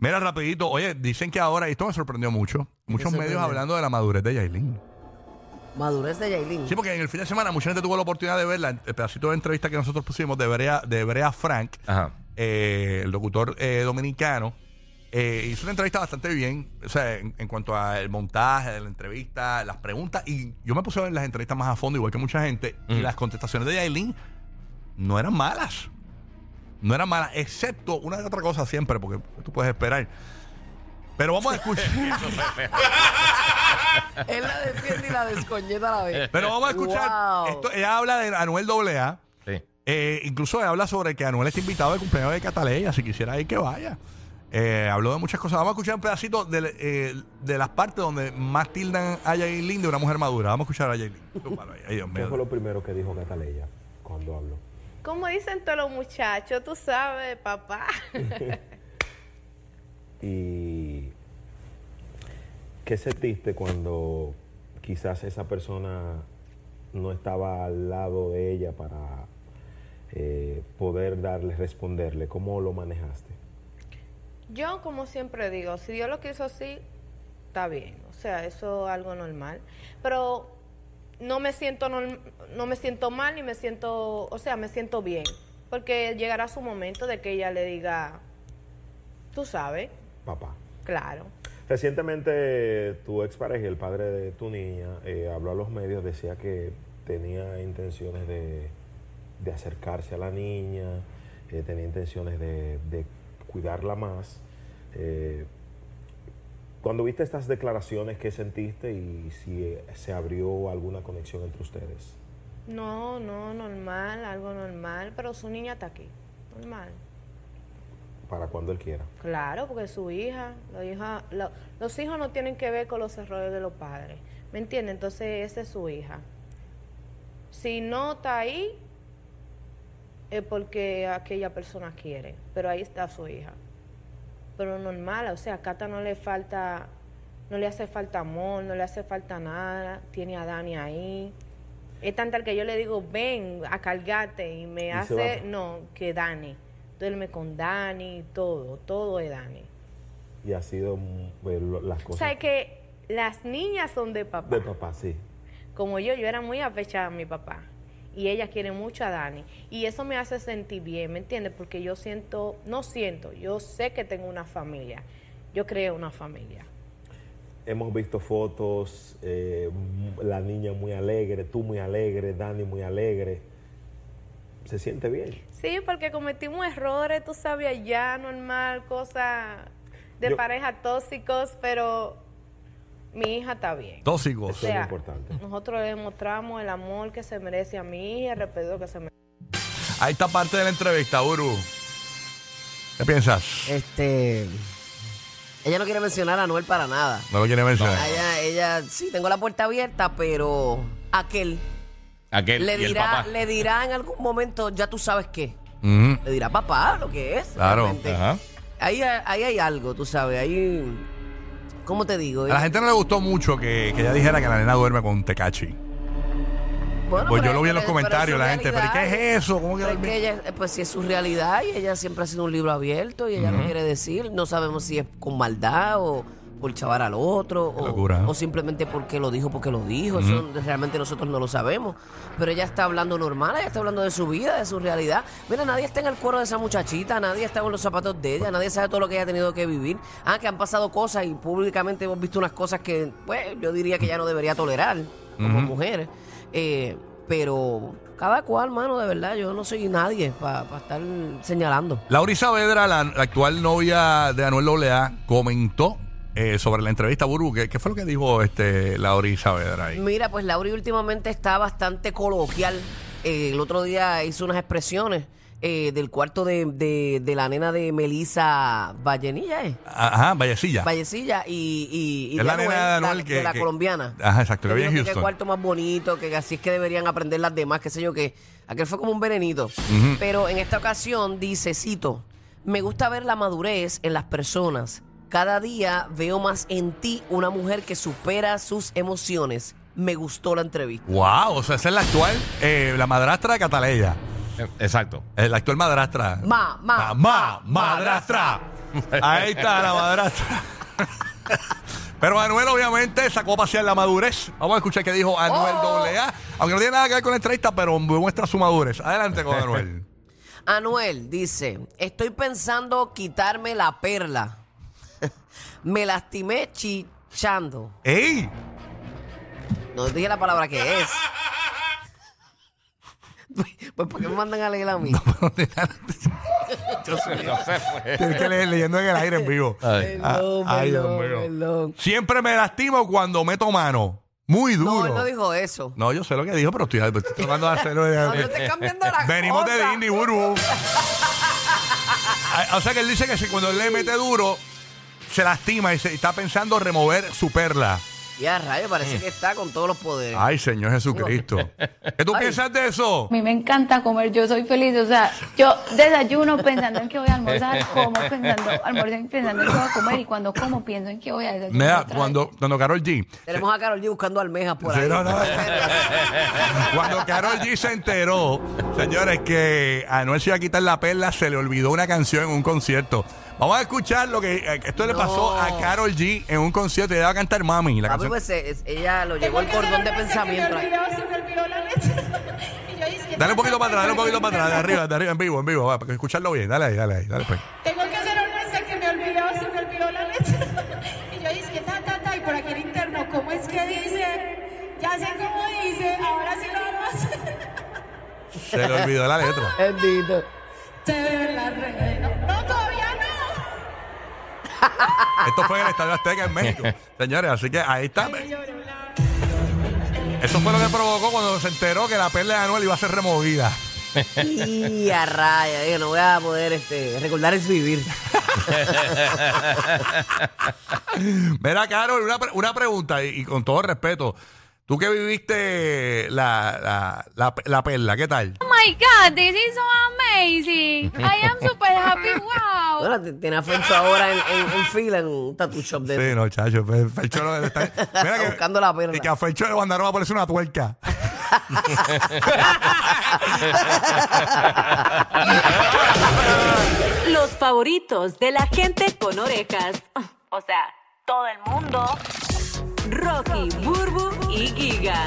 Mira, rapidito, oye, dicen que ahora, y esto me sorprendió mucho, muchos medios sorprendió? hablando de la madurez de Yailin. Madurez de Yailin. Sí, porque en el fin de semana mucha gente tuvo la oportunidad de verla, el pedacito de entrevista que nosotros pusimos de Brea, de Brea Frank, Ajá. eh, el locutor eh, dominicano, eh, hizo una entrevista bastante bien, o sea, en, en cuanto al montaje de la entrevista, las preguntas, y yo me puse a ver las entrevistas más a fondo, igual que mucha gente, y las contestaciones de Yailin no eran malas. No eran malas, excepto una de otra cosa siempre, porque tú puedes esperar. Pero vamos a escuchar. Él la defiende y la descoñeta a la vez. pero vamos a escuchar. Wow. Esto, ella habla de Anuel AA. Sí. Eh, incluso habla sobre que Anuel está invitado al cumpleaños de Cataleya, si quisiera ir que vaya. Eh, habló de muchas cosas. Vamos a escuchar un pedacito de, eh, de las partes donde más tildan a Yailin de una mujer madura. Vamos a escuchar a ahí. Dios ¿Qué mío. fue lo primero que dijo Cataleya cuando habló? Como dicen todos los muchachos, tú sabes, papá. ¿Y qué sentiste cuando quizás esa persona no estaba al lado de ella para eh, poder darle, responderle? ¿Cómo lo manejaste? Yo, como siempre digo, si Dios lo quiso así, está bien. O sea, eso es algo normal. Pero no me siento norm- no me siento mal ni me siento, o sea, me siento bien, porque llegará su momento de que ella le diga, tú sabes, Papá. claro. Recientemente tu expareja, el padre de tu niña, eh, habló a los medios, decía que tenía intenciones de, de acercarse a la niña, eh, tenía intenciones de, de cuidarla más. Eh, cuando viste estas declaraciones, ¿qué sentiste y si eh, se abrió alguna conexión entre ustedes? No, no, normal, algo normal, pero su niña está aquí, normal. Para cuando él quiera. Claro, porque es su hija, la hija lo- los hijos no tienen que ver con los errores de los padres, ¿me entiendes? Entonces esa es su hija. Si no está ahí, es porque aquella persona quiere, pero ahí está su hija. Pero normal, o sea, a Cata no le falta, no le hace falta amor, no le hace falta nada, tiene a Dani ahí. Es tan tal que yo le digo, ven a cargarte y me Y hace, no, que Dani. Duerme con Dani, todo, todo es Dani. Y ha sido eh, las O cosas sea, que las niñas son de papá. de papá, sí. Como yo, yo era muy afechada a mi papá. Y ella quiere mucho a Dani. Y eso me hace sentir bien, ¿me entiendes? Porque yo siento, no siento, yo sé que tengo una familia. Yo creo una familia. Hemos visto fotos, eh, la niña muy alegre, tú muy alegre, Dani muy alegre. ¿Se siente bien? Sí, porque cometimos errores, tú sabes, allá, normal, cosas de Yo- pareja tóxicos, pero mi hija está bien. Tóxicos. Eso es lo importante. Nosotros le demostramos el amor que se merece a mi hija, el respeto que se merece. Ahí está parte de la entrevista, Uru. ¿Qué piensas? Este. Ella no quiere mencionar a Noel para nada. No lo quiere mencionar. Ella, ella, sí, tengo la puerta abierta, pero aquel Aquel le y el dirá, papá. le dirá en algún momento, ya tú sabes qué. Le dirá papá lo que es. Claro. Ajá. Ahí, ahí hay algo, tú sabes. Ahí. ¿Cómo te digo? A la gente no le gustó mucho que, que ella dijera que la nena duerme con Tecachi. Bueno, Pues yo lo vi en los pero- comentarios, la gente, ¿pero qué es eso? ¿Cómo que Pero es duerme? que ella, pues si es su realidad y ella siempre ha sido un libro abierto y ella lo quiere decir. No sabemos si es con maldad o por chavar al otro o, ¿eh? o simplemente porque lo dijo porque lo dijo. Eso realmente nosotros no lo sabemos. Pero ella está hablando normal, ella está hablando de su vida, de su realidad. Mira, nadie está en el cuero de esa muchachita, nadie está en los zapatos de ella, nadie sabe todo lo que ella ha tenido que vivir. Ah, que han pasado cosas y públicamente hemos visto unas cosas que, pues, yo diría que ella no debería tolerar como mujer. Eh, pero cada cual, mano, de verdad, yo no soy nadie para estar señalando. Laura Saavedra, la, actual novia de Anuel AA, comentó eh, sobre la entrevista Buru. ¿Qué, qué fue lo que dijo este Laura Saavedra ahí? Mira, pues Lauri últimamente está bastante coloquial. Eh, el otro día hizo unas expresiones eh, del cuarto de, de- de la nena de Melissa Vallenilla, ¿eh? Ajá, Vallecilla. Vallecilla y, y, y Es la nena de Anuel que- de la que- colombiana. Ajá, exacto, que Que qué cuarto más bonito, que así es que deberían aprender las demás, qué sé yo, que aquel fue como un venenito. Pero en esta ocasión dice, cito, me gusta ver la madurez en las personas. Cada día veo más en ti una mujer que supera sus emociones. Me gustó la entrevista. Wow, o sea, esa es la actual, eh, la madrastra de Cataleya. Eh, Exacto. Eh, La actual madrastra. Ma, ma, ma, madrastra. Ahí está la madrastra. Pero Anuel obviamente sacó a pasear la madurez. Vamos a escuchar qué dijo Anuel Oh. AA. Aunque no tiene nada que ver con la entrevista, pero muestra su madurez. Adelante con Anuel. Anuel dice, estoy pensando quitarme la perla. Me lastimé chichando. ¡Ey! No dije la palabra que es. Pues ¿por qué me mandan a leer a mí? Yo sé, no sé, fue. Tienes que leer leyendo en el aire en vivo. Perdón, Ah, ay, Dios perdón, mío. perdón. Siempre me lastimo cuando meto mano. Muy No, duro. él no dijo eso. No, yo sé lo que dijo, pero estoy, estoy tratando de hacerlo. No, no estés cambiando las Venimos de. Disney, Burbu. Ah, o sea que él dice que si cuando él le mete duro, se lastima y se, está pensando remover su perla. Y a rayo, parece que está con todos los poderes. Ay, Señor Jesucristo. ¿Qué tú Ay. piensas de eso? A mí me encanta comer, yo soy feliz, o sea, yo desayuno pensando en que voy a almorzar, como pensando, almuerzo pensando en que voy a comer y cuando como pienso en que voy a desayunar. Mira, cuando, cuando Carol G. Tenemos a Carol G buscando almejas por Sí, ahí. no, no. Cuando Carol G se enteró, señores, que a Anuel se iba a quitar la perla, se le olvidó una canción en un concierto. Vamos a escuchar lo que eh, esto le pasó a Carol G en un concierto y ella va a cantar Mami. La canción. Pues eh, es- ella lo llevó el cordón de pensamiento. Dale un poquito para atrás, dale un poquito para atrás, de arriba, de arriba, en vivo, en vivo, va, para escucharlo bien. Dale ahí, dale ahí, dale pues. Tengo que hacer un que me olvidó, se me olvidó la letra. y yo dije, ta, ta, ta, y por aquí en interno, ¿cómo es que dice? Ya sé cómo dice, ahora sí lo vamos a hacer. Se le olvidó la letra. Bendito. Te veo en las redes. No, no. Esto fue en el Estadio Azteca en México. Señores, así que ahí está. Eso fue lo que provocó cuando se enteró que la perla de Anuel iba a ser removida. Y a raya, dije, no voy a poder este, recordar es vivir. Mira, Carol, una, pre- una pregunta y, y con todo respeto. Tú que viviste la, la, la, la perla, ¿qué tal? Oh my God, this is so amazing. I am super happy, wow. Bueno, tiene a ahora en, en, en fila en un tattoo shop de Sí, no, chacho. pues, Felcho no está. Mira que, Buscando la perla. Y que a Felcho le mandaron a ponerse una tuerca. Los favoritos de la gente con orejas. O sea, todo el mundo. Rocky, Burbu y Giga.